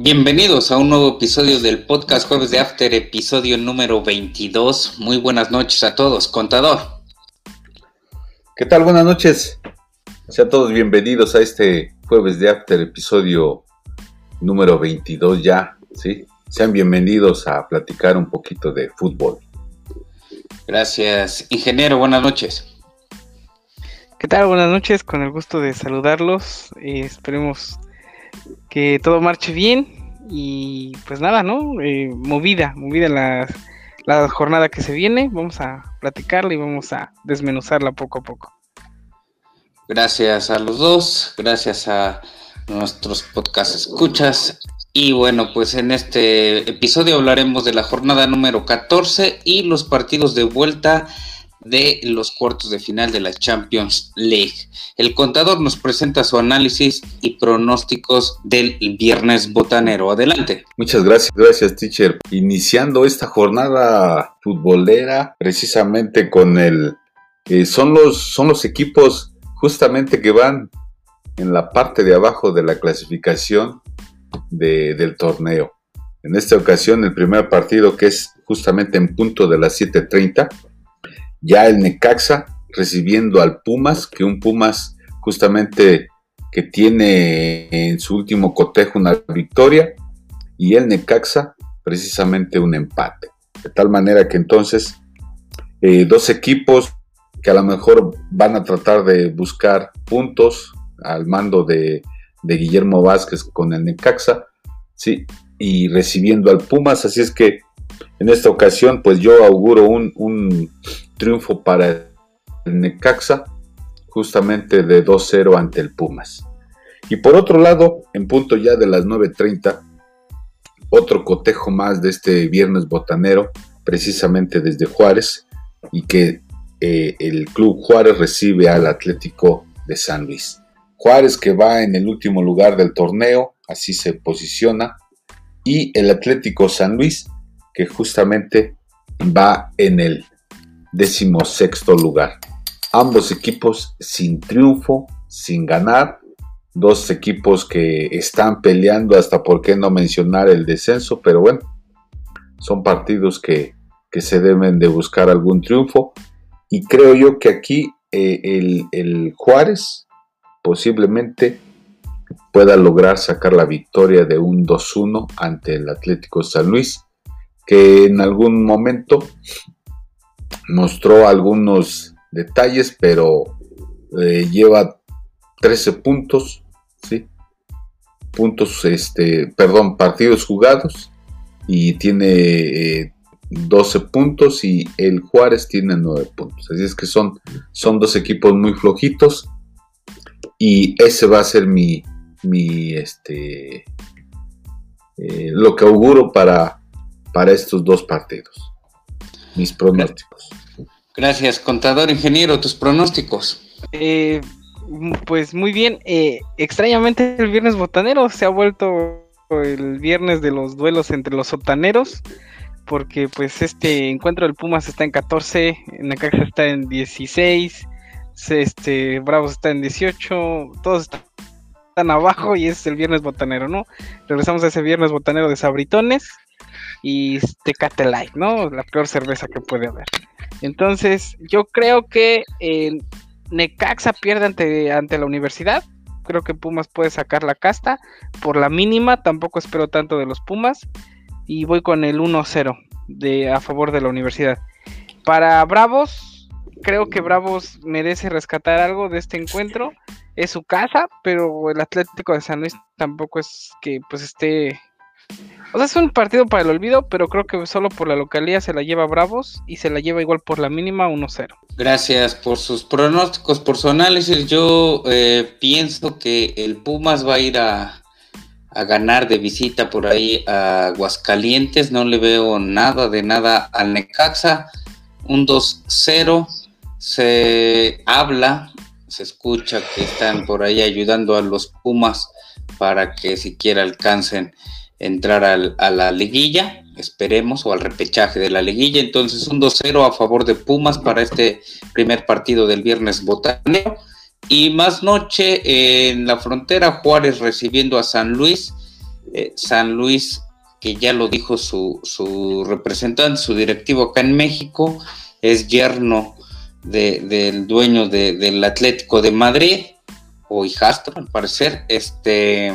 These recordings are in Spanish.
Bienvenidos a un nuevo episodio del podcast Jueves de After, episodio número 22. Muy buenas noches a todos, contador. ¿Qué tal? Buenas noches. Sean todos bienvenidos a este Jueves de After, episodio número 22 ya, ¿sí? Sean bienvenidos a platicar un poquito de fútbol. Gracias, ingeniero, buenas noches. ¿Qué tal? Buenas noches, con el gusto de saludarlos. Eh, esperemos que todo marche bien y pues nada, ¿no? Eh, movida, movida la, la jornada que se viene. Vamos a platicarla y vamos a desmenuzarla poco a poco. Gracias a los dos, gracias a nuestros podcast escuchas. Y bueno, pues en este episodio hablaremos de la jornada número 14 y los partidos de vuelta de los cuartos de final de la Champions League. El contador nos presenta su análisis y pronósticos del viernes botanero. Adelante. Muchas gracias, gracias teacher. Iniciando esta jornada futbolera precisamente con el... Eh, son, los, son los equipos justamente que van en la parte de abajo de la clasificación del torneo. En esta ocasión el primer partido que es justamente en punto de las 7.30 ya el Necaxa recibiendo al Pumas, que un Pumas justamente que tiene en su último cotejo una victoria y el Necaxa precisamente un empate. De tal manera que entonces eh, dos equipos que a lo mejor van a tratar de buscar puntos al mando de, Guillermo Vázquez con el Necaxa, sí, y recibiendo al Pumas, así es que en esta ocasión pues yo auguro un, un triunfo para el Necaxa, justamente de 2-0 ante el Pumas. Y por otro lado, en punto ya de las 9.30, otro cotejo más de este viernes botanero, precisamente desde Juárez, y que eh, el Club Juárez recibe al Atlético de San Luis. Juárez que va en el último lugar del torneo, así se posiciona, y el Atlético San Luis que justamente va en el decimosexto lugar. Ambos equipos sin triunfo, sin ganar. Dos equipos que están peleando hasta por qué no mencionar el descenso, pero bueno, son partidos que, se deben de buscar algún triunfo. Y creo yo que aquí eh, el, el Juárez posiblemente pueda lograr sacar la victoria de un 2-1 ante el Atlético San Luis, que en algún momento mostró algunos detalles, pero eh, lleva 13 puntos, ¿sí? Puntos, este, perdón, partidos jugados y tiene 12 eh, puntos y el Juárez tiene 9 puntos. Así es que son, son dos equipos muy flojitos y ese va a ser mi, mi este, eh, lo que auguro para, para estos dos partidos mis pronósticos. Gracias, contador ingeniero, tus pronósticos. Eh, pues muy bien, eh, extrañamente el viernes botanero se ha vuelto el viernes de los duelos entre los sotaneros, porque pues este encuentro del Pumas está en 14, Necaxa está en 16, este Bravos está en 18, todos están abajo y es el viernes botanero, ¿no? Regresamos a ese viernes botanero de Sabritones y Tecate Light, ¿no? La peor cerveza que puede haber. Entonces, yo creo que el Necaxa pierde ante, ante la universidad. Creo que Pumas puede sacar la casta por la mínima. Tampoco espero tanto de los Pumas. Y voy con el 1-0 de, a favor de la universidad. Para Bravos, creo que Bravos merece rescatar algo de este encuentro. Es su casa, pero el Atlético de San Luis tampoco es que pues esté o sea, es un partido para el olvido, pero creo que solo por la localidad se la lleva Bravos y se la lleva igual por la mínima 1-0. Gracias por sus pronósticos, análisis. Yo eh, pienso que el Pumas va a ir a, a, ganar de visita por ahí a Aguascalientes. No le veo nada de nada al Necaxa. Un 2-0. Se habla, se escucha que están por ahí ayudando a los Pumas para que siquiera alcancen entrar a la liguilla, esperemos, o al repechaje de la liguilla. Entonces, un 2-0 a favor de Pumas para este primer partido del viernes botanero. Y más noche en la frontera, Juárez recibiendo a San Luis. eh, San Luis, que ya lo dijo su, su, representante, su directivo acá en México, es yerno del dueño del Atlético de Madrid, o hijastro al parecer, este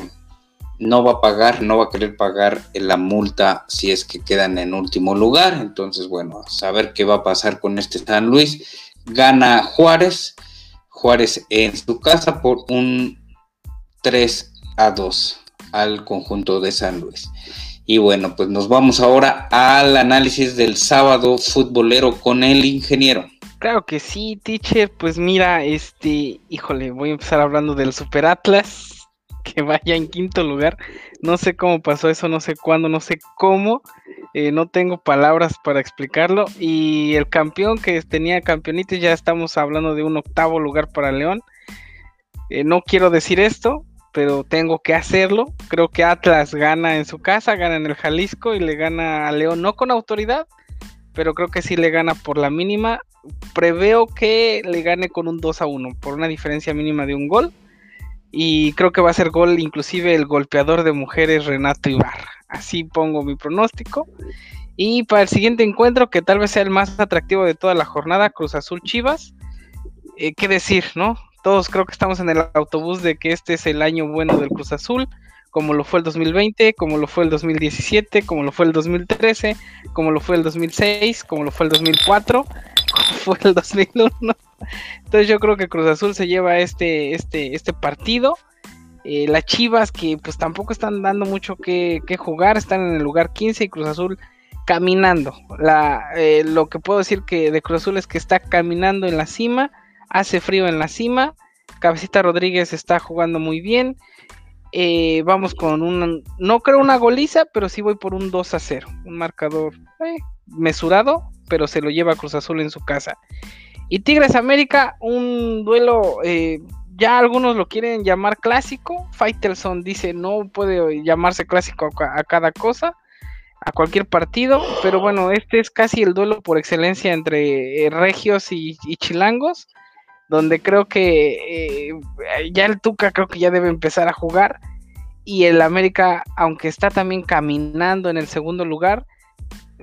no va a pagar, no va a querer pagar la multa si es que quedan en último lugar. Entonces, bueno, a saber qué va a pasar con este San Luis. Gana Juárez, Juárez en su casa por un 3 a 2 al conjunto de San Luis. Y bueno, pues nos vamos ahora al análisis del sábado futbolero con el ingeniero. Claro que sí, teacher. Pues mira, este, híjole, voy a empezar hablando del Super Atlas, que vaya en quinto lugar. No sé cómo pasó eso, no sé cuándo, no sé cómo. Eh, no tengo palabras para explicarlo. Y el campeón que tenía campeonitis, ya estamos hablando de un octavo lugar para León. Eh, no quiero decir esto, pero tengo que hacerlo. Creo que Atlas gana en su casa, gana en el Jalisco y le gana a León, no con autoridad, pero creo que sí le gana por la mínima. Preveo que le gane con un 2 a 1, por una diferencia mínima de un gol. Y creo que va a ser gol inclusive el golpeador de mujeres Renato Ibarra. Así pongo mi pronóstico. Y para el siguiente encuentro, que tal vez sea el más atractivo de toda la jornada, Cruz Azul Chivas. Eh, ¿Qué decir, no? Todos creo que estamos en el autobús de que este es el año bueno del Cruz Azul como lo fue el 2020, como lo fue el 2017, como lo fue el 2013, como lo fue el 2006, como lo fue el 2004, como fue el 2001. Entonces yo creo que Cruz Azul se lleva este, este, este partido. Eh, las Chivas que pues tampoco están dando mucho que, jugar, están en el lugar 15 y Cruz Azul caminando. Eh, lo que puedo decir que de Cruz Azul es que está caminando en la cima, hace frío en la cima, Cabecita Rodríguez está jugando muy bien, eh, vamos con un, no creo una goliza, pero sí voy por un 2 a 0. Un marcador mesurado, pero se lo lleva Cruz Azul en su casa. Y Tigres América, un duelo, eh, ya algunos lo quieren llamar clásico. Faitelson dice no puede llamarse clásico a, cada cosa, a cualquier partido, pero bueno, este es casi el duelo por excelencia entre regios y, y chilangos donde creo que eh, ya el Tuca creo que ya debe empezar a jugar y el América, aunque está también caminando en el segundo lugar,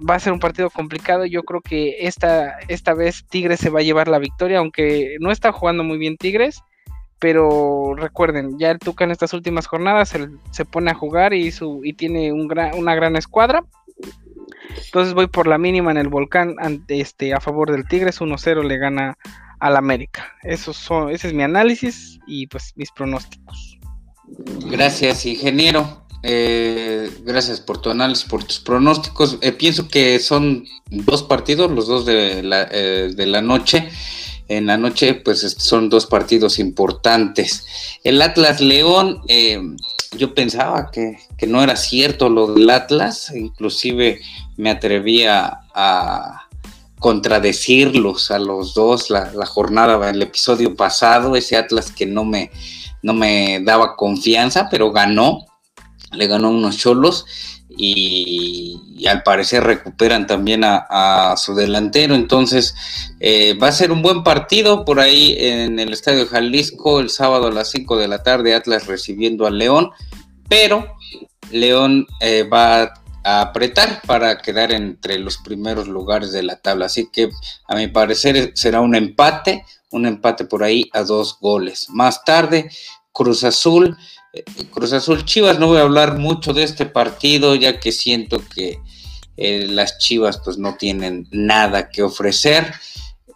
va a ser un partido complicado. Yo creo que esta, esta vez Tigres se va a llevar la victoria, aunque no está jugando muy bien Tigres. Pero recuerden, ya el Tuca en estas últimas jornadas se, pone a jugar y, su, y tiene un una gran escuadra. Entonces voy por la mínima en el volcán este, a favor del Tigres. 1-0 le gana al América. Eso son, ese es mi análisis y pues mis pronósticos. Gracias, ingeniero. Eh, gracias por tu análisis, por tus pronósticos. Eh, pienso que son dos partidos, los dos de la, eh, de la noche. En la noche, pues son dos partidos importantes. El Atlas León, yo pensaba que, que, no era cierto lo del Atlas, inclusive me atrevía a, contradecirlos a los dos la, la jornada, el episodio pasado, ese Atlas que no me, no me daba confianza, pero ganó, le ganó unos cholos y, al parecer recuperan también a, su delantero, entonces eh, va a ser un buen partido por ahí en el Estadio Jalisco el sábado a las 5 de la tarde, Atlas recibiendo al León, pero León eh, va a apretar para quedar entre los primeros lugares de la tabla. Así que a mi parecer será un empate, un empate por ahí a dos goles. Más tarde, Cruz Azul, Cruz Azul Chivas, no voy a hablar mucho de este partido ya que siento que eh, las Chivas pues no tienen nada que ofrecer.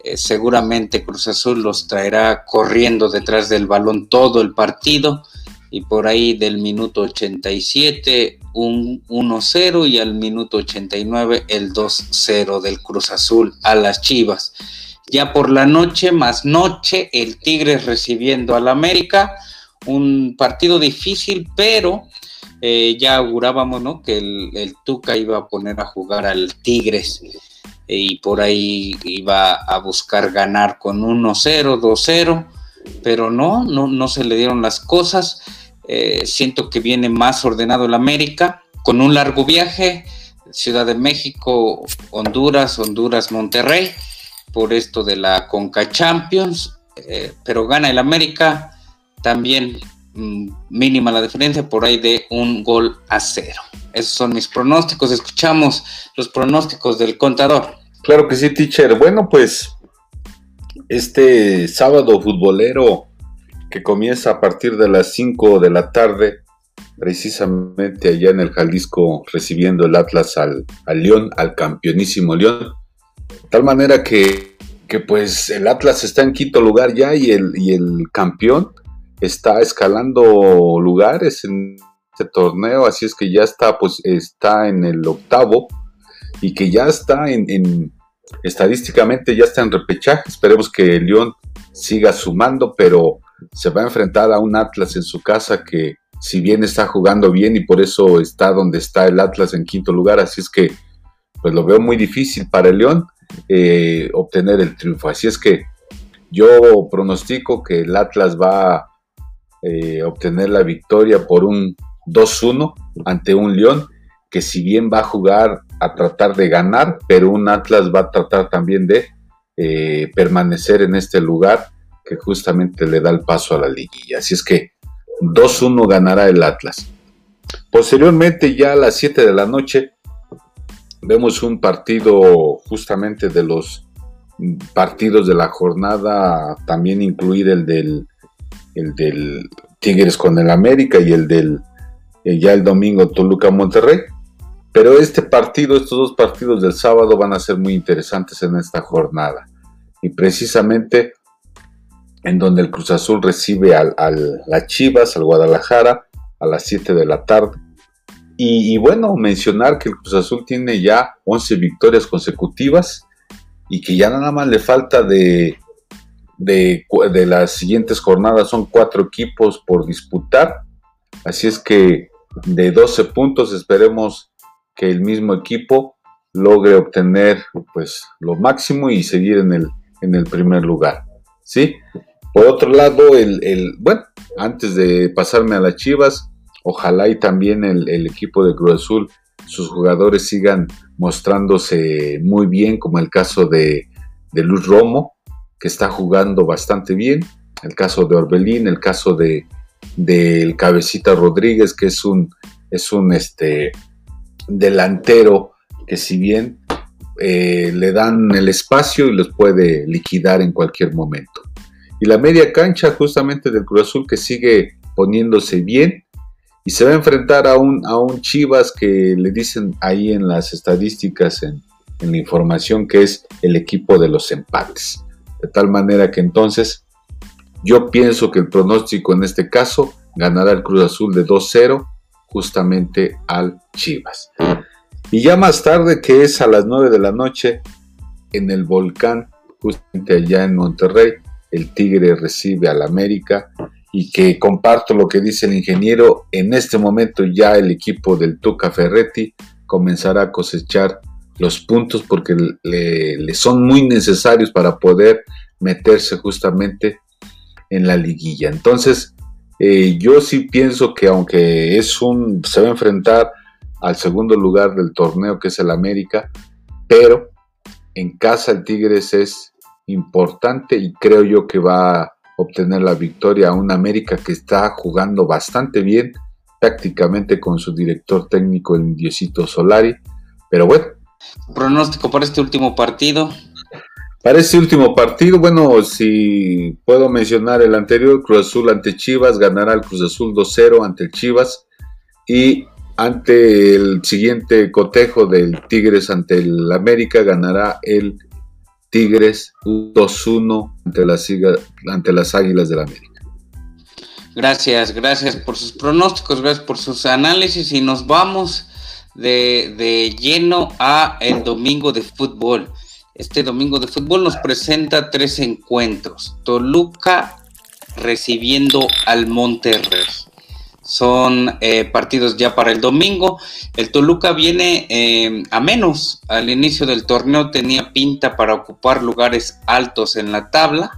Eh, seguramente Cruz Azul los traerá corriendo detrás del balón todo el partido y por ahí del minuto 87 un 1-0 y al minuto 89 el 2-0 del Cruz Azul a las Chivas. Ya por la noche, más noche, el Tigres recibiendo al América, un partido difícil, pero eh, ya augurábamos ¿no? que el, Tuca iba a poner a jugar al Tigres y por ahí iba a buscar ganar con 1-0, 2-0, pero no, no, no se le dieron las cosas. Eh, siento que viene más ordenado el América, con un largo viaje, Ciudad de México, Honduras, Honduras, Monterrey, por esto de la Conca Champions, eh, pero gana el América también mm, mínima la diferencia, por ahí de un gol a cero. Esos son mis pronósticos. Escuchamos los pronósticos del contador. Claro que sí, teacher. Bueno, pues este sábado futbolero que comienza a partir de las 5 de la tarde, precisamente allá en el Jalisco, recibiendo el Atlas al, al León, al campeonísimo León. Tal manera que, que, pues el Atlas está en quinto lugar ya y el, y el campeón está escalando lugares en este torneo, así es que ya está, pues está en el octavo y que ya está en, en estadísticamente ya está en repechaje. Esperemos que el León siga sumando, pero se va a enfrentar a un Atlas en su casa que si bien está jugando bien y por eso está donde está el Atlas en quinto lugar, así es que pues lo veo muy difícil para el León eh, obtener el triunfo. Así es que yo pronostico que el Atlas va eh, obtener la victoria por un 2-1 ante un León que si bien va a jugar a tratar de ganar, pero un Atlas va a tratar también de eh, permanecer en este lugar que justamente le da el paso a la liguilla. Así es que 2-1 ganará el Atlas. Posteriormente, ya a las 7 de la noche, vemos un partido justamente de los partidos de la jornada, también incluir el del, el del Tigres con el América y el del eh, ya el domingo Toluca Monterrey. Pero este partido, estos dos partidos del sábado van a ser muy interesantes en esta jornada. Y precisamente en donde el Cruz Azul recibe al, la Chivas, al Guadalajara, a las 7 de la tarde. Y, bueno, mencionar que el Cruz Azul tiene ya 11 victorias consecutivas y que ya nada más le falta de, de, de las siguientes jornadas, son cuatro equipos por disputar. Así es que de 12 puntos esperemos que el mismo equipo logre obtener pues lo máximo y seguir en el, en el primer lugar. ¿sí? Por otro lado, el, bueno, antes de pasarme a las Chivas, ojalá y también el, equipo de Cruz Azul, sus jugadores sigan mostrándose muy bien, como el caso de, de Luz Romo, que está jugando bastante bien, el caso de Orbelín, el caso de del Cabecita Rodríguez, que es un, es un este, delantero que si bien eh, le dan el espacio y los puede liquidar en cualquier momento y la media cancha justamente del Cruz Azul que sigue poniéndose bien y se va a enfrentar a un, a un Chivas que le dicen ahí en las estadísticas, en, en la información, que es el equipo de los empates. De tal manera que entonces yo pienso que el pronóstico en este caso ganará el Cruz Azul de 2-0 justamente al Chivas. Y ya más tarde, que es a las 9 de la noche, en el volcán, justamente allá en Monterrey, el Tigre recibe al América y que comparto lo que dice el ingeniero, en este momento ya el equipo del Tuca Ferretti comenzará a cosechar los puntos porque le, son muy necesarios para poder meterse justamente en la liguilla. Entonces, eh, yo sí pienso que aunque es un, se va a enfrentar al segundo lugar del torneo que es el América, pero en casa el Tigres es importante y creo yo que va a obtener la victoria a un América que está jugando bastante bien, prácticamente con su director técnico, el Diosito Solari. Pero bueno. Pronóstico para este último partido. Para este último partido, bueno, si puedo mencionar el anterior, Cruz Azul ante Chivas, ganará el Cruz Azul 2-0 ante el Chivas y ante el siguiente cotejo del Tigres ante el América ganará el Tigres 2-1 ante las, ante las Águilas del la América. Gracias, gracias por sus pronósticos, gracias por sus análisis y nos vamos de, de lleno a el domingo de fútbol. Este domingo de fútbol nos presenta tres encuentros. Toluca recibiendo al Monterrey son eh, partidos ya para el domingo. El Toluca viene eh, a menos. Al inicio del torneo tenía pinta para ocupar lugares altos en la tabla.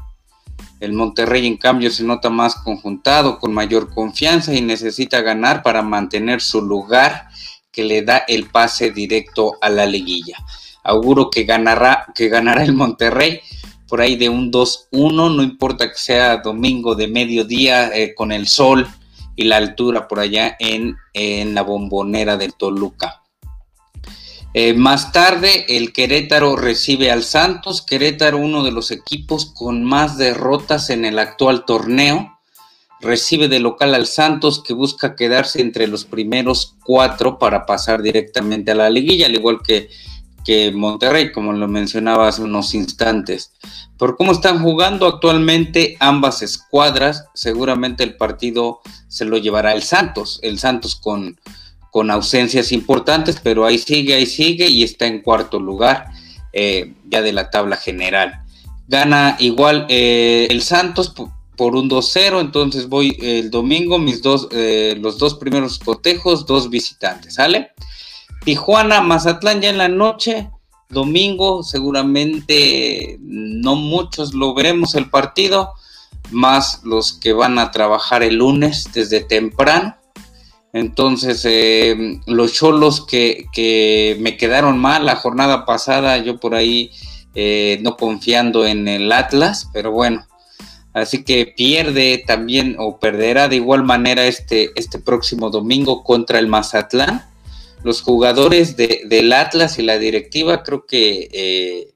El Monterrey, en cambio, se nota más conjuntado, con mayor confianza y necesita ganar para mantener su lugar que le da el pase directo a la liguilla. Auguro que ganará, que ganará el Monterrey por ahí de un 2-1, no importa que sea domingo de mediodía eh, con el sol y la altura por allá en, en la bombonera del Toluca. Eh, más tarde, el Querétaro recibe al Santos. Querétaro, uno de los equipos con más derrotas en el actual torneo. Recibe de local al Santos, que busca quedarse entre los primeros cuatro para pasar directamente a la liguilla, al igual que, que Monterrey, como lo mencionaba hace unos instantes. Por cómo están jugando actualmente ambas escuadras, seguramente el partido se lo llevará el Santos. El Santos con con ausencias importantes, pero ahí sigue, ahí sigue y está en cuarto lugar eh, ya de la tabla general. Gana igual eh, el Santos por, un 2-0, entonces voy el domingo, mis dos, eh, los dos primeros cotejos, dos visitantes, ¿sale? Tijuana, Mazatlán ya en la noche, domingo, seguramente no muchos lo veremos el partido, más los que van a trabajar el lunes desde temprano. Entonces, eh, los cholos que, me quedaron mal la jornada pasada, yo por ahí eh, no confiando en el Atlas, pero bueno, así que pierde también o perderá de igual manera este, este próximo domingo contra el Mazatlán. Los jugadores del Atlas y la directiva creo que eh,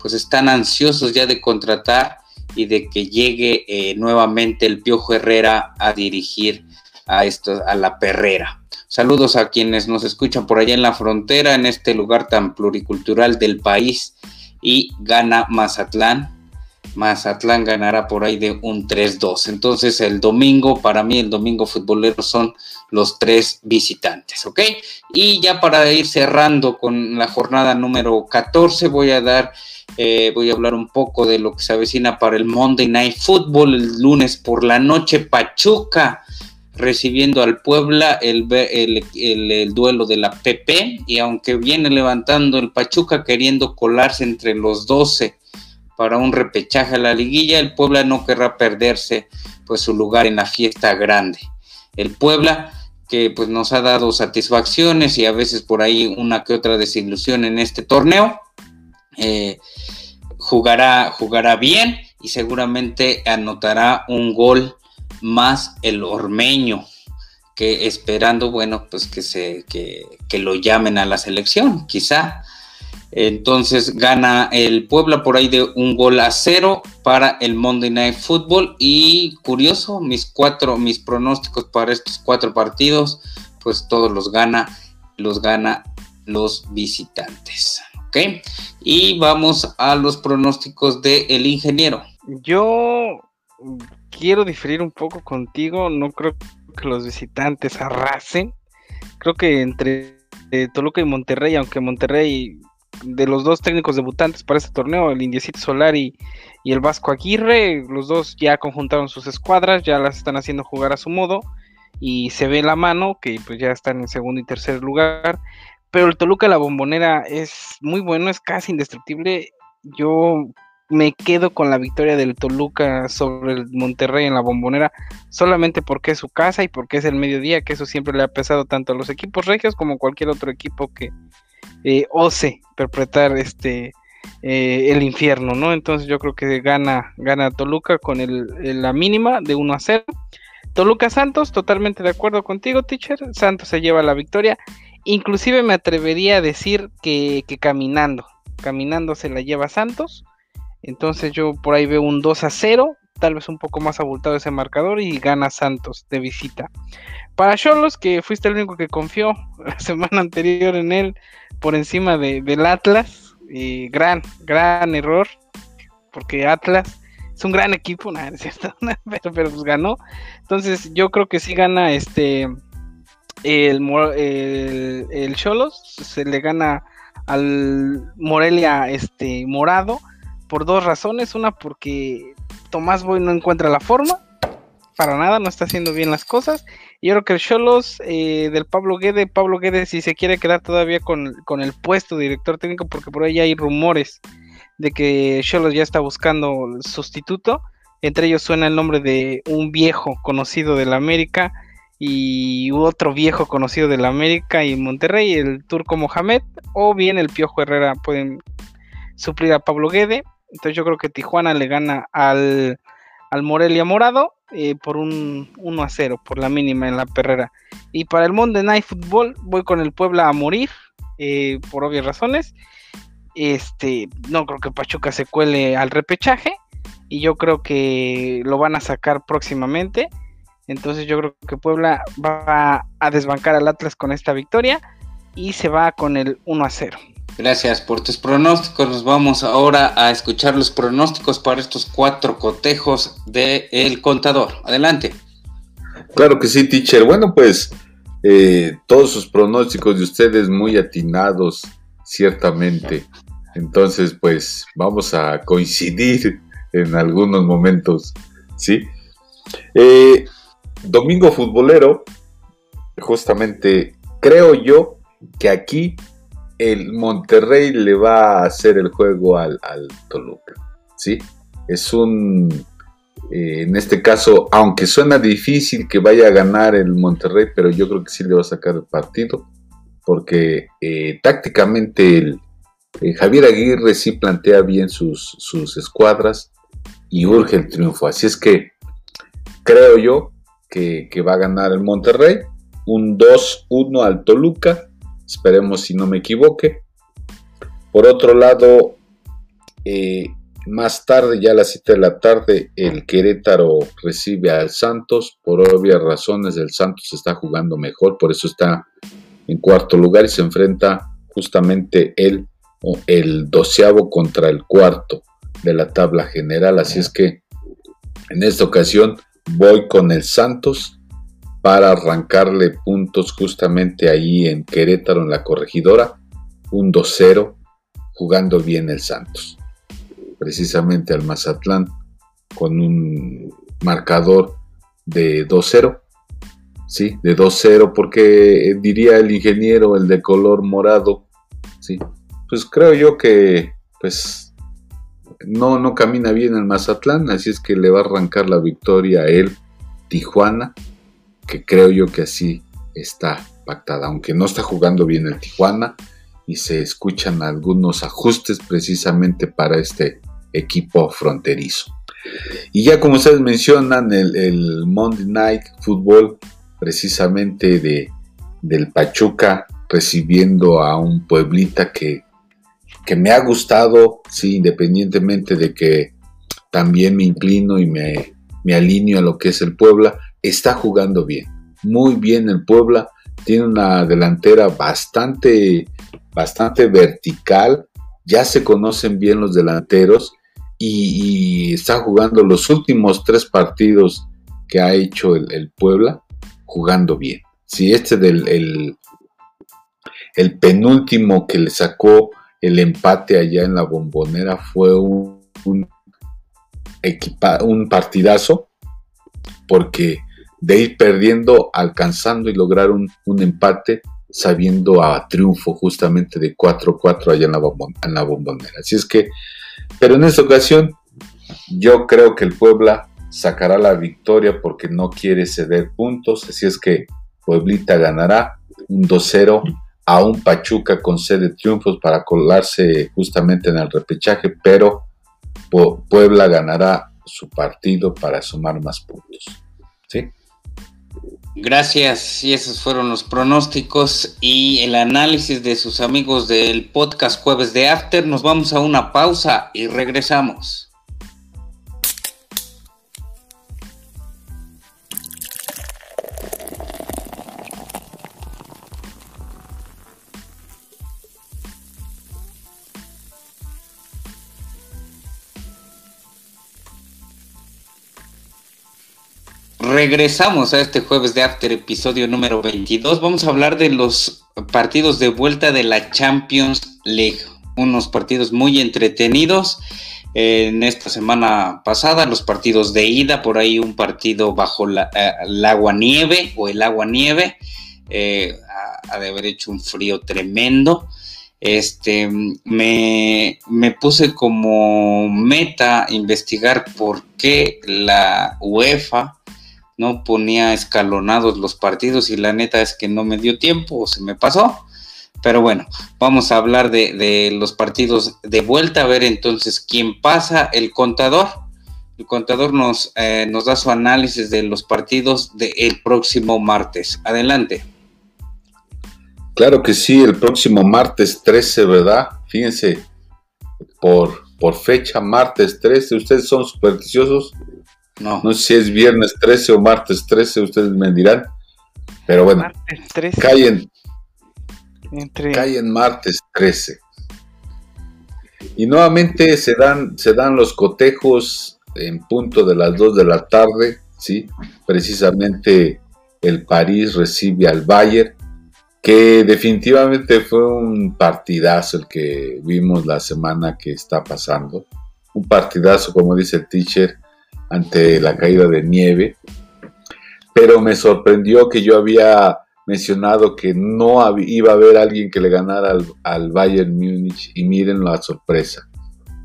pues están ansiosos ya de contratar y de que llegue nuevamente el Piojo Herrera a dirigir a, esto, a la perrera. Saludos a quienes nos escuchan por allá en la frontera, en este lugar tan pluricultural del país. Y gana Mazatlán. Mazatlán ganará por ahí de un 3-2. Entonces el domingo, para mí el domingo futbolero son los tres visitantes, ¿ok? Y ya para ir cerrando con la jornada número 14, voy a dar, eh, voy a hablar un poco de lo que se avecina para el Monday Night Football el lunes por la noche. Pachuca recibiendo al Puebla el, el, duelo de la PP y aunque viene levantando el Pachuca queriendo colarse entre los 12 para un repechaje a la liguilla, el Puebla no querrá perderse pues su lugar en la fiesta grande. El Puebla que pues nos ha dado satisfacciones y a veces por ahí una que otra desilusión en este torneo, eh, jugará, jugará bien y seguramente anotará un gol más el ormeño, que esperando, bueno, pues que se, que, lo llamen a la selección, quizá. Entonces gana el Puebla por ahí de un gol a cero para el Monday Night Football. Y curioso, mis cuatro, mis pronósticos para estos cuatro partidos, pues todos los gana, los gana los visitantes. ¿Ok? Y vamos a los pronósticos del el ingeniero. Yo quiero diferir un poco contigo. No creo que los visitantes arrasen. Creo que entre eh, Toluca y Monterrey, aunque Monterrey, de los dos técnicos debutantes para este torneo, el Indiecito Solari y el Vasco Aguirre, los dos ya conjuntaron sus escuadras, ya las están haciendo jugar a su modo. Y se ve la mano, que pues ya están en segundo y tercer lugar. Pero el Toluca, la bombonera, es muy bueno, es casi indestructible. Yo me quedo con la victoria del Toluca sobre el Monterrey en la bombonera, solamente porque es su casa y porque es el mediodía, que eso siempre le ha pesado tanto a los equipos regios como cualquier otro equipo que eh, ose perpetrar este eh, el infierno, ¿no? Entonces yo creo que gana, gana Toluca con el, la mínima de 1 a 0. Toluca Santos, totalmente de acuerdo contigo, teacher. Santos se lleva la victoria. Inclusive me atrevería a decir que, que caminando, caminando se la lleva Santos. Entonces yo por ahí veo un 2 a 0, tal vez un poco más abultado ese marcador y gana Santos de visita. Para Cholos, que fuiste el único que confió la semana anterior en él por encima de, del Atlas, y gran, gran error, porque Atlas es un gran equipo, nada, cierto, pero, pero, pues ganó. Entonces yo creo que sí gana este el, el, el Cholos, se le gana al Morelia este morado por dos razones. Una, porque Tomás Boy no encuentra la forma. Para nada, no está haciendo bien las cosas. Y yo creo que el Cholos eh, del Pablo Guede, Pablo Guede, si se quiere quedar todavía con, el puesto de director técnico, porque por ahí hay rumores de que Cholos ya está buscando sustituto. Entre ellos suena el nombre de un viejo conocido de la América y otro viejo conocido de la América y Monterrey, el turco Mohamed, o bien el Piojo Herrera pueden suplir a Pablo Guede. Entonces yo creo que Tijuana le gana al, al Morelia Morado eh, por un 1 a 0, por la mínima en la perrera. Y para el Monday Night Football voy con el Puebla a morir, eh, por obvias razones. Este, no creo que Pachuca se cuele al repechaje y yo creo que lo van a sacar próximamente. Entonces yo creo que Puebla va a desbancar al Atlas con esta victoria y se va con el 1 a 0. Gracias por tus pronósticos. Nos vamos ahora a escuchar los pronósticos para estos cuatro cotejos del el contador. Adelante. Claro que sí, teacher. Bueno, pues eh, todos sus pronósticos de ustedes muy atinados, ciertamente. Entonces, pues vamos a coincidir en algunos momentos, ¿sí? Eh, domingo futbolero, justamente creo yo que aquí el Monterrey le va a hacer el juego al, Toluca, ¿sí? Es un, eh, en este caso, aunque suena difícil que vaya a ganar el Monterrey, pero yo creo que sí le va a sacar el partido, porque eh, tácticamente el, eh, Javier Aguirre sí plantea bien sus, sus escuadras y urge el triunfo, así es que creo yo que, que va a ganar el Monterrey, un 2-1 al Toluca, Esperemos si no me equivoque. Por otro lado, eh, más tarde, ya a las 7 de la tarde, el Querétaro recibe al Santos. Por obvias razones, el Santos está jugando mejor, por eso está en cuarto lugar y se enfrenta justamente el, el doceavo contra el cuarto de la tabla general. Así es que en esta ocasión voy con el Santos para arrancarle puntos justamente ahí en Querétaro, en la corregidora, un 2-0, jugando bien el Santos. Precisamente al Mazatlán con un marcador de 2-0. Sí, de 2-0, porque diría el ingeniero, el de color morado, sí. Pues creo yo que, pues, no, no camina bien el Mazatlán, así es que le va a arrancar la victoria a él, Tijuana, que creo yo que así está pactada, aunque no está jugando bien el Tijuana y se escuchan algunos ajustes precisamente para este equipo fronterizo. Y ya como ustedes mencionan, el, Monday Night Football precisamente de, del Pachuca recibiendo a un Pueblita que, que me ha gustado, sí, independientemente de que también me inclino y me, me alineo a lo que es el Puebla, está jugando bien, muy bien el Puebla, tiene una delantera bastante, bastante vertical, ya se conocen bien los delanteros y, está jugando los últimos tres partidos que ha hecho el, Puebla, jugando bien. Si este del el, penúltimo que le sacó el empate allá en la bombonera fue un, un, un partidazo porque de ir perdiendo, alcanzando y lograr un, empate, sabiendo a triunfo justamente de 4-4 allá en la, en la bombonera. Así es que, pero en esta ocasión, yo creo que el Puebla sacará la victoria porque no quiere ceder puntos, así es que Pueblita ganará un 2-0 a un Pachuca con sede triunfos para colarse justamente en el repechaje, pero Puebla ganará su partido para sumar más puntos. ¿Sí? Gracias, y esos fueron los pronósticos y el análisis de sus amigos del podcast Jueves de After. Nos vamos a una pausa y regresamos. Regresamos a este jueves de After, episodio número 22. Vamos a hablar de los partidos de vuelta de la Champions League. Unos partidos muy entretenidos. En esta semana pasada, los partidos de ida, por ahí un partido bajo la, eh, el agua nieve o el agua nieve. Eh, ha, de haber hecho un frío tremendo. Este, me, me puse como meta investigar por qué la UEFA no ponía escalonados los partidos y la neta es que no me dio tiempo o se me pasó. Pero bueno, vamos a hablar de, los partidos de vuelta, a ver entonces quién pasa el contador. el contador nos, eh, nos da su análisis de los partidos del próximo martes. Adelante. Claro que sí, el próximo martes 13, ¿verdad? Fíjense, por, por fecha, martes 13, ¿ustedes son supersticiosos? No. No sé si es viernes 13 o martes 13, ustedes me dirán. Pero bueno, martes Caen, caen martes 13. Y nuevamente se dan, se dan los cotejos en punto de las 2 de la tarde, ¿sí? Precisamente el París recibe al Bayern, que definitivamente fue un partidazo el que vimos la semana que está pasando. Un partidazo, como dice el teacher, ante la caída de nieve. Pero me sorprendió que yo había mencionado que no iba a haber alguien que le ganara al, Bayern Múnich y miren la sorpresa.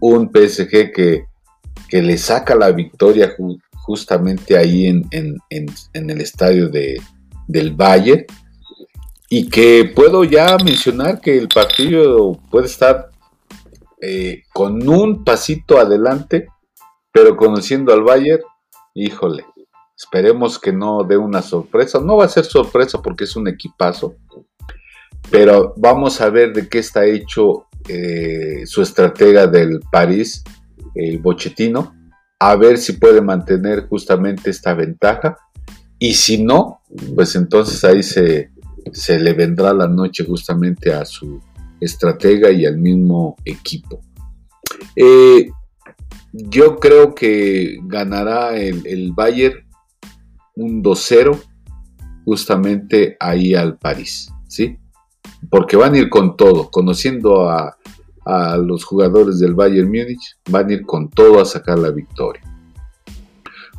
Un PSG que, que le saca la victoria justamente ahí en, el estadio de, del Bayern y que puedo ya mencionar que el partido puede estar eh, con un pasito adelante, pero conociendo al Bayern, híjole, Esperemos que no dé una sorpresa. No va a ser sorpresa porque es un equipazo. Pero vamos a ver de qué está hecho eh, su estratega del París, el Bochetino. A ver si puede mantener justamente esta ventaja. Y si no, pues entonces ahí se, se le vendrá la noche justamente a su estratega y al mismo equipo. Eh, yo creo que ganará el, el Bayern un 2-0 justamente ahí al París, ¿sí? Porque van a ir con todo, conociendo a, los jugadores del Bayern Múnich, van a ir con todo a sacar la victoria.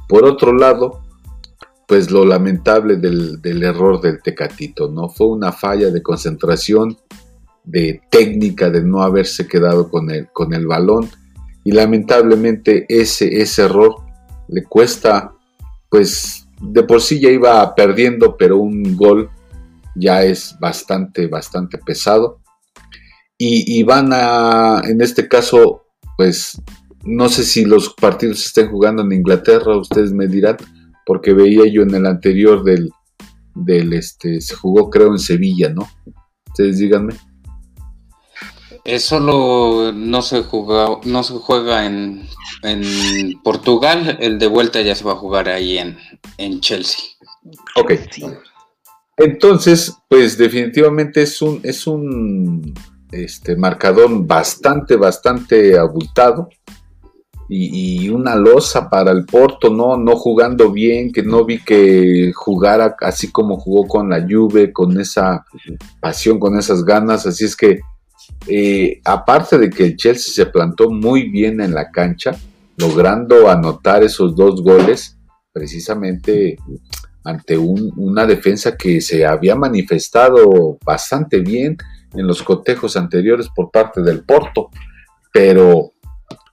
Por otro lado, pues lo lamentable del, error del Tecatito, ¿no? Fue una falla de concentración, de técnica, de no haberse quedado con el, con el balón. Y lamentablemente ese, ese error le cuesta, pues, de por sí ya iba perdiendo, pero un gol ya es bastante, bastante pesado. Y, van a, en este caso, pues no sé si los partidos estén jugando en Inglaterra, ustedes me dirán, porque veía yo en el anterior del, del este, se jugó creo en Sevilla, ¿no? Ustedes díganme. Eso no se juega, no se juega en, en, Portugal, el de vuelta ya se va a jugar ahí en, en Chelsea. Ok. Entonces, pues definitivamente es un, es un este, marcador bastante, bastante abultado. Y, y, una losa para el Porto, ¿no? No jugando bien, que no vi que jugara así como jugó con la Juve, con esa pasión, con esas ganas. Así es que eh, aparte de que el Chelsea se plantó muy bien en la cancha, logrando anotar esos dos goles, precisamente ante una defensa que se había manifestado bastante bien en los cotejos anteriores por parte del Porto, pero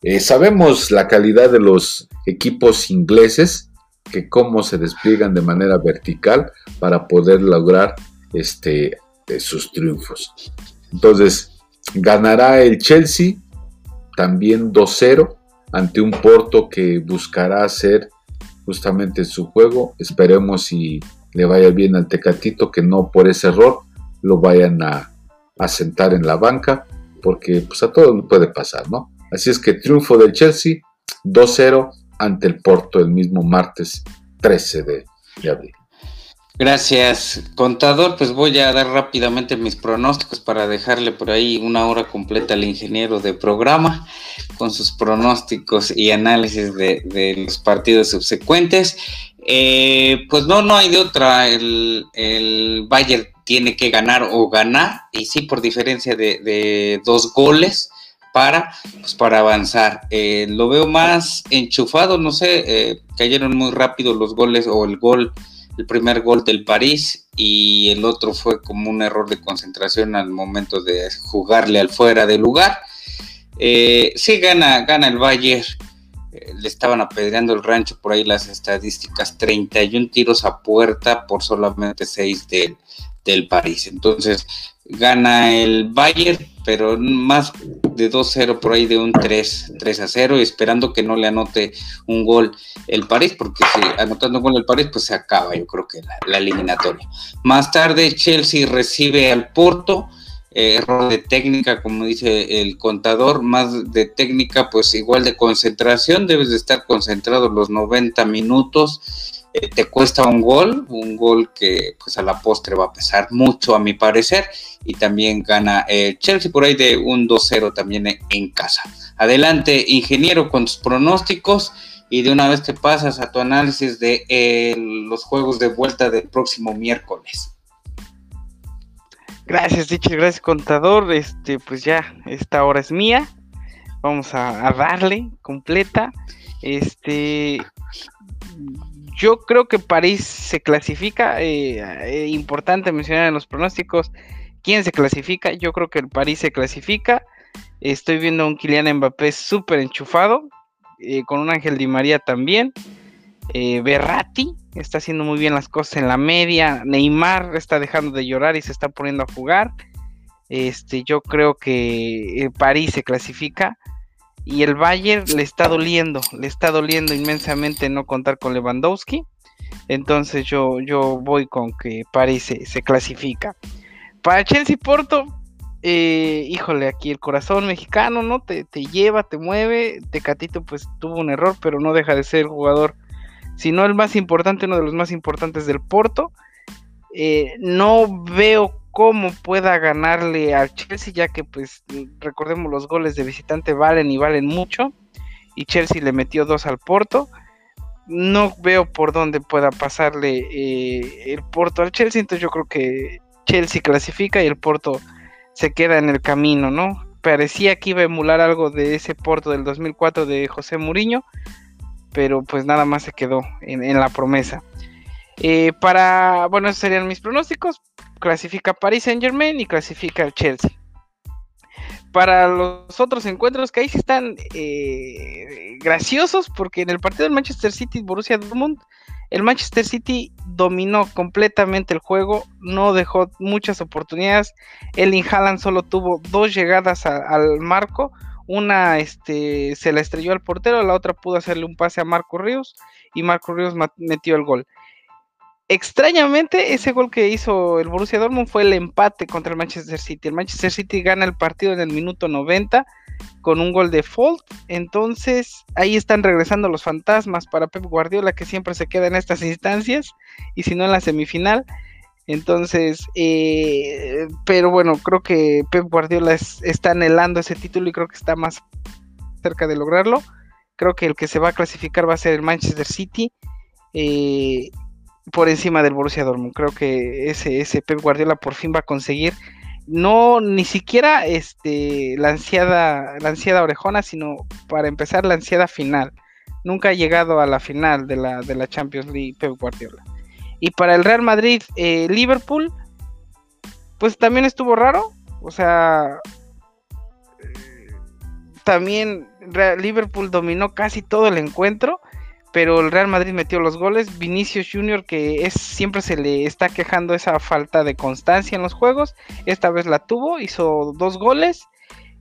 eh, sabemos la calidad de los equipos ingleses, que cómo se despliegan de manera vertical para poder lograr este, sus triunfos. Entonces, Ganará el Chelsea también 2-0 ante un Porto que buscará hacer justamente su juego. Esperemos si le vaya bien al Tecatito que no por ese error lo vayan a, sentar en la banca porque pues a todos puede pasar, ¿no? Así es que triunfo del Chelsea 2-0 ante el Porto el mismo martes 13 de abril. Gracias, contador. Pues voy a dar rápidamente mis pronósticos para dejarle por ahí una hora completa al ingeniero de programa con sus pronósticos y análisis de, los partidos subsecuentes. Eh, pues no, no hay de otra. El, el, Bayern tiene que ganar o ganar, y sí por diferencia de, dos goles para, pues para avanzar. Eh, lo veo más enchufado, no sé, eh, cayeron muy rápido los goles o el gol el primer gol del París y el otro fue como un error de concentración al momento de jugarle al fuera de lugar. Eh, sí, gana, gana el Bayern. Eh, le estaban apedreando el rancho por ahí las estadísticas, 31 tiros a puerta por solamente 6 del, del París. Entonces, gana el Bayern pero más de 2-0 por ahí de un 3, 3 a 0 y esperando que no le anote un gol el París, porque si anotando un gol el París, pues se acaba yo creo que la, eliminatoria. Más tarde Chelsea recibe al Porto, eh, error de técnica, como dice el contador, más de técnica, pues igual de concentración, debes de estar concentrado los 90 minutos eh, te cuesta un gol, un gol que pues a la postre va a pesar mucho a mi parecer y también gana eh, Chelsea por ahí de un 2-0 también en casa. Adelante, ingeniero, con tus pronósticos y de una vez te pasas a tu análisis de eh, los juegos de vuelta del próximo miércoles. Gracias, dicho, gracias contador. Este, pues ya, esta hora es mía. Vamos a darle completa. Este, yo creo que París se clasifica. Eh, eh, importante mencionar en los pronósticos quién se clasifica. Yo creo que el París se clasifica. Estoy viendo a un Kylian Mbappé súper enchufado. Eh, con un Ángel Di María también. Berratti está haciendo muy bien las cosas en la media. Neymar está dejando de llorar y se está poniendo a jugar. Este, yo creo que París se clasifica y el Bayern le está doliendo, le está doliendo inmensamente no contar con Lewandowski. Entonces yo, yo voy con que París se, clasifica. Para Chelsea Porto, eh, híjole, aquí el corazón mexicano, ¿no? Te, lleva, te mueve. Tecatito pues tuvo un error, pero no deja de ser jugador, si no el más importante, uno de los más importantes del Porto. Eh, no veo cómo pueda ganarle al Chelsea, ya que pues recordemos los goles de visitante valen y valen mucho, y Chelsea le metió dos al Porto. No veo por dónde pueda pasarle eh, el Porto al Chelsea, entonces yo creo que Chelsea clasifica y el Porto se queda en el camino, ¿no? Parecía que iba a emular algo de ese Porto del 2004 de José Mourinho, pero pues nada más se quedó en, la promesa. Eh, para, bueno, esos serían mis pronósticos clasifica Paris Saint Germain y clasifica el Chelsea. Para los otros encuentros que ahí sí están eh, graciosos, porque en el partido del Manchester City Borussia Dortmund, el Manchester City dominó completamente el juego, no dejó muchas oportunidades. El Haaland solo tuvo dos llegadas al marco, una este, se la estrelló al portero, la otra pudo hacerle un pase a Marco Ríos y Marco Ríos metió el gol. Extrañamente, ese gol que hizo el Borussia Dortmund fue el empate contra el Manchester City. El Manchester City gana el partido en el minuto 90 con un gol de Fault. Entonces, ahí están regresando los fantasmas para Pep Guardiola, que siempre se queda en estas instancias, y si no en la semifinal. Entonces, eh, pero bueno, creo que Pep Guardiola está anhelando ese título y creo que está más cerca de lograrlo. Creo que el que se va a clasificar va a ser el Manchester City. Eh, por encima del Borussia Dortmund. Creo que ese, Pep Guardiola por fin va a conseguir no ni siquiera este la ansiada, la ansiada orejona, sino para empezar la ansiada final. Nunca ha llegado a la final de la, de la Champions League Pep Guardiola. Y para el Real Madrid, eh, Liverpool, pues también estuvo raro. O sea, eh, también Liverpool dominó casi todo el encuentro pero el Real Madrid metió los goles. Vinicius Junior, que es, siempre se le está quejando esa falta de constancia en los juegos, esta vez la tuvo, hizo dos goles.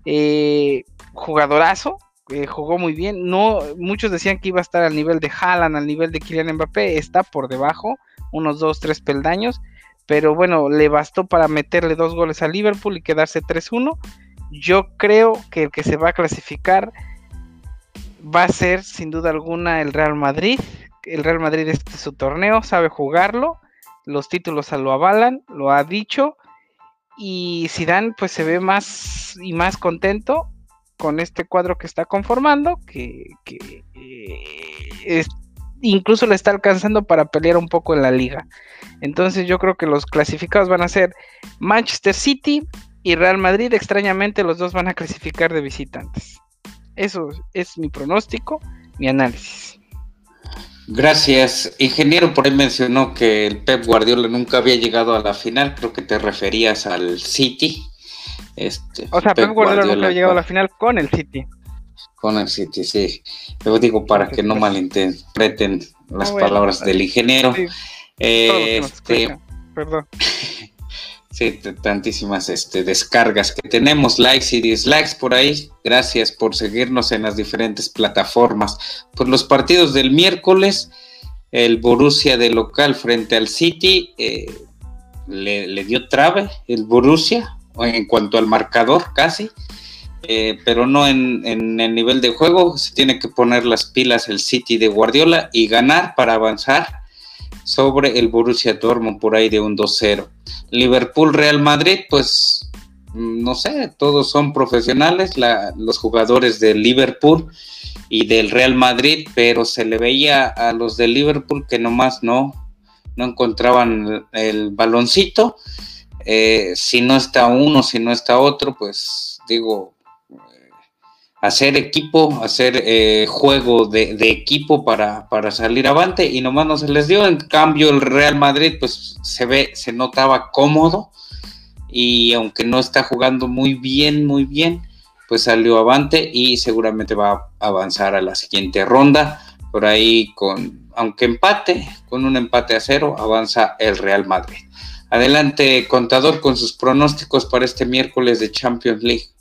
Eh, jugadorazo, eh, jugó muy bien. No, muchos decían que iba a estar al nivel de Haaland, al nivel de Kylian Mbappé, está por debajo, unos dos, tres peldaños. Pero bueno, le bastó para meterle dos goles a Liverpool y quedarse 3-1. Yo creo que el que se va a clasificar va a ser sin duda alguna el Real Madrid. El Real Madrid este es su torneo, sabe jugarlo, los títulos lo avalan, lo ha dicho. Y Zidane pues se ve más y más contento con este cuadro que está conformando, que, eh, incluso le está alcanzando para pelear un poco en la liga. Entonces yo creo que los clasificados van a ser Manchester City y Real Madrid. Extrañamente los dos van a clasificar de visitantes. Eso es mi pronóstico, mi análisis. Gracias. Ingeniero, por ahí mencionó que el Pep Guardiola nunca había llegado a la final. Creo que te referías al City. Este, o sea, Pep, Guardiola, nunca había llegado a la final con el City. Con el City, sí. Luego digo para que no malinterpreten las palabras del ingeniero. este, Perdón. Sí, tantísimas este, descargas que tenemos, likes y dislikes por ahí. Gracias por seguirnos en las diferentes plataformas. Por los partidos del miércoles, el Borussia de local frente al City eh, le, dio trave el Borussia en cuanto al marcador casi, eh, pero no en, en, el nivel de juego. Se tiene que poner las pilas el City de Guardiola y ganar para avanzar sobre el Borussia Dortmund por ahí de un 2-0. Liverpool Real Madrid, pues no sé, todos son profesionales, los jugadores del Liverpool y del Real Madrid, pero se le veía a los del Liverpool que nomás no, no encontraban el, baloncito. Eh, si no está uno, si no está otro, pues digo, hacer equipo, hacer eh, juego de, equipo para, para, salir avante y nomás no se les dio. En cambio, el Real Madrid, pues se ve, se notaba cómodo y aunque no está jugando muy bien, muy bien, pues salió avante y seguramente va a avanzar a la siguiente ronda. Por ahí con, aunque empate, con un empate a cero, avanza el Real Madrid. Adelante, contador, con sus pronósticos para este miércoles de Champions League.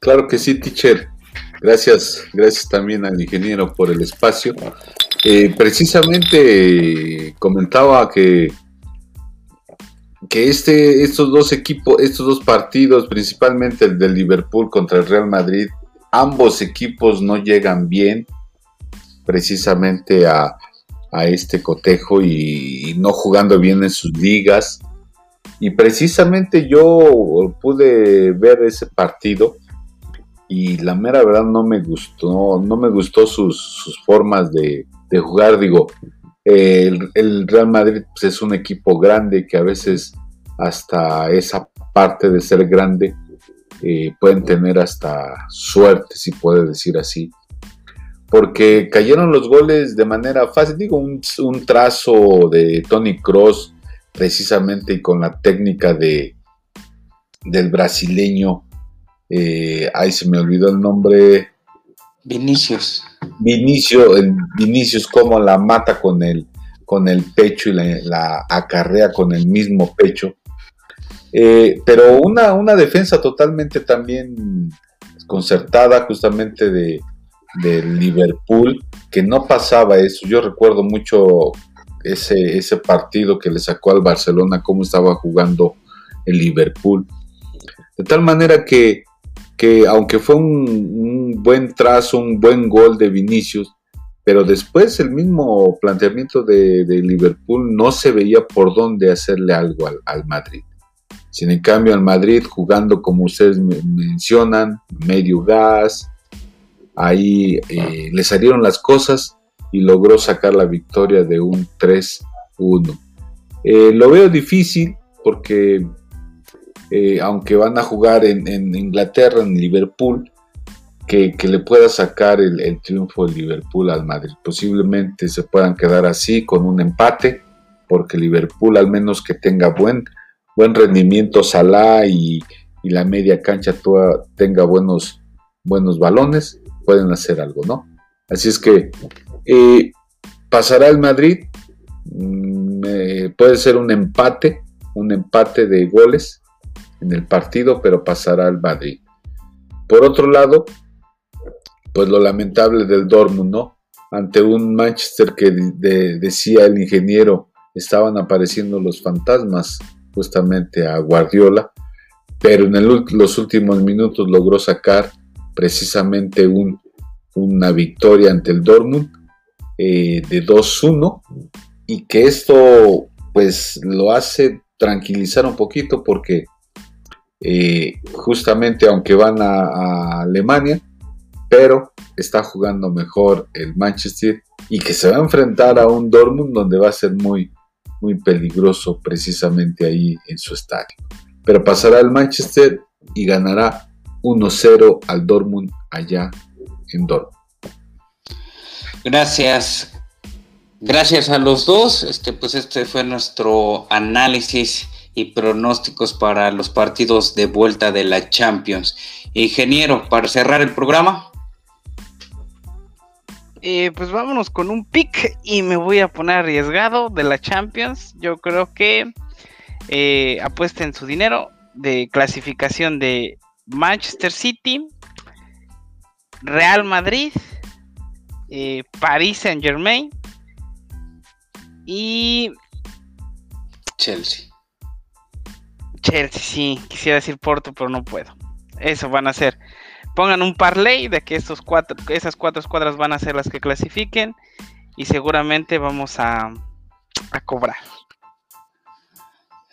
Claro que sí, teacher. Gracias, gracias también al ingeniero por el espacio. Eh, precisamente comentaba que, que este, estos dos equipos, estos dos partidos, principalmente el del Liverpool contra el Real Madrid, ambos equipos no llegan bien precisamente a, este cotejo y, no jugando bien en sus ligas. Y precisamente yo pude ver ese partido y la mera verdad no me gustó, no me gustó sus, formas de, jugar. Digo, el, Real Madrid pues, es un equipo grande que a veces hasta esa parte de ser grande eh, pueden tener hasta suerte, si puede decir así. Porque cayeron los goles de manera fácil. Digo, un, un trazo de Tony Cross, precisamente, y con la técnica de, del brasileño eh, ay, se me olvidó el nombre. Vinicius. Vinicio, el Vinicius como la mata con el, con el pecho y la, acarrea con el mismo pecho. Eh, pero una, una, defensa totalmente también concertada justamente de, de, Liverpool, que no pasaba eso. Yo recuerdo mucho ese, ese partido que le sacó al Barcelona, cómo estaba jugando el Liverpool. De tal manera que que aunque fue un, buen trazo, un buen gol de Vinicius, pero después el mismo planteamiento de, Liverpool no se veía por dónde hacerle algo al, Madrid. Sin en cambio al Madrid jugando como ustedes mencionan, medio gas, ahí eh, le salieron las cosas y logró sacar la victoria de un 3-1. Eh, lo veo difícil porque eh, aunque van a jugar en, Inglaterra, en Liverpool, que, le pueda sacar el, triunfo de Liverpool al Madrid. Posiblemente se puedan quedar así con un empate, porque Liverpool al menos que tenga buen, buen rendimiento Salah y, la media cancha toda, tenga buenos, buenos balones, pueden hacer algo, ¿no? Así es que eh, pasará el Madrid, mm, puede ser un empate, un empate de goles en el partido, pero pasará al Madrid. Por otro lado, pues lo lamentable del Dortmund, ¿no? Ante un Manchester que decía el ingeniero, estaban apareciendo los fantasmas justamente a Guardiola, pero en los últimos minutos logró sacar precisamente un, una victoria ante el Dortmund eh, de 2-1 y que esto pues lo hace tranquilizar un poquito porque eh, justamente aunque van a, Alemania, pero está jugando mejor el Manchester y que se va a enfrentar a un Dortmund donde va a ser muy, muy peligroso precisamente ahí en su estadio. Pero pasará el Manchester y ganará 1-0 al Dortmund allá en Dortmund. Gracias. Gracias a los dos. Este, pues este fue nuestro análisis y pronósticos para los partidos de vuelta de la Champions. Ingeniero, para cerrar el programa. Eh, pues vámonos con un pick y me voy a poner arriesgado de la Champions. Yo creo que eh, apuesten su dinero de clasificación de Manchester City, Real Madrid, eh, París Saint Germain y Chelsea. Chelsea, sí, quisiera decir Porto, pero no puedo. Eso van a ser. Pongan un parlay de que estos cuatro, esas cuatro escuadras van a ser las que clasifiquen y seguramente vamos a, a cobrar.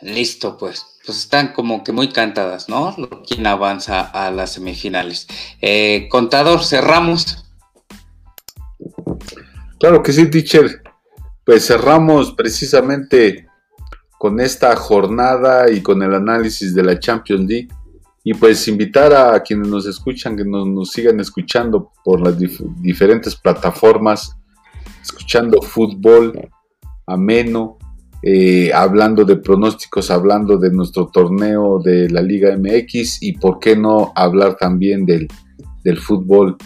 Listo, pues. Pues están como que muy cantadas, ¿no? Quien avanza a las semifinales. Eh, contador, cerramos. Claro que sí, teacher. Pues cerramos precisamente con esta jornada y con el análisis de la Champions League. Y pues invitar a quienes nos escuchan, que nos, sigan escuchando por las diferentes plataformas, escuchando fútbol ameno, eh, hablando de pronósticos, hablando de nuestro torneo de la Liga MX y por qué no hablar también del, del fútbol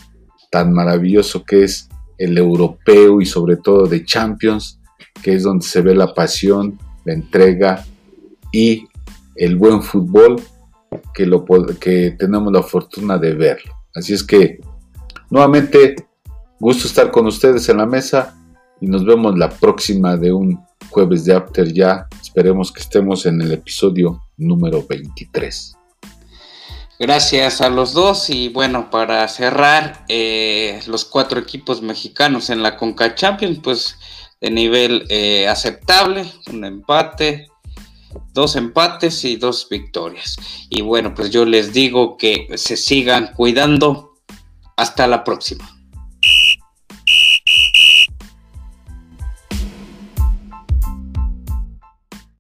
tan maravilloso que es el europeo y sobre todo de Champions, que es donde se ve la pasión, la entrega y el buen fútbol que, lo, que tenemos la fortuna de verlo. Así es que, nuevamente, gusto estar con ustedes en la mesa y nos vemos la próxima de un jueves de After ya. Esperemos que estemos en el episodio número 23. Gracias a los dos y bueno, para cerrar, eh, los cuatro equipos mexicanos en la Conca Champions, pues de nivel eh, aceptable, un empate, dos empates y dos victorias. Y bueno, pues yo les digo que se sigan cuidando. Hasta la próxima.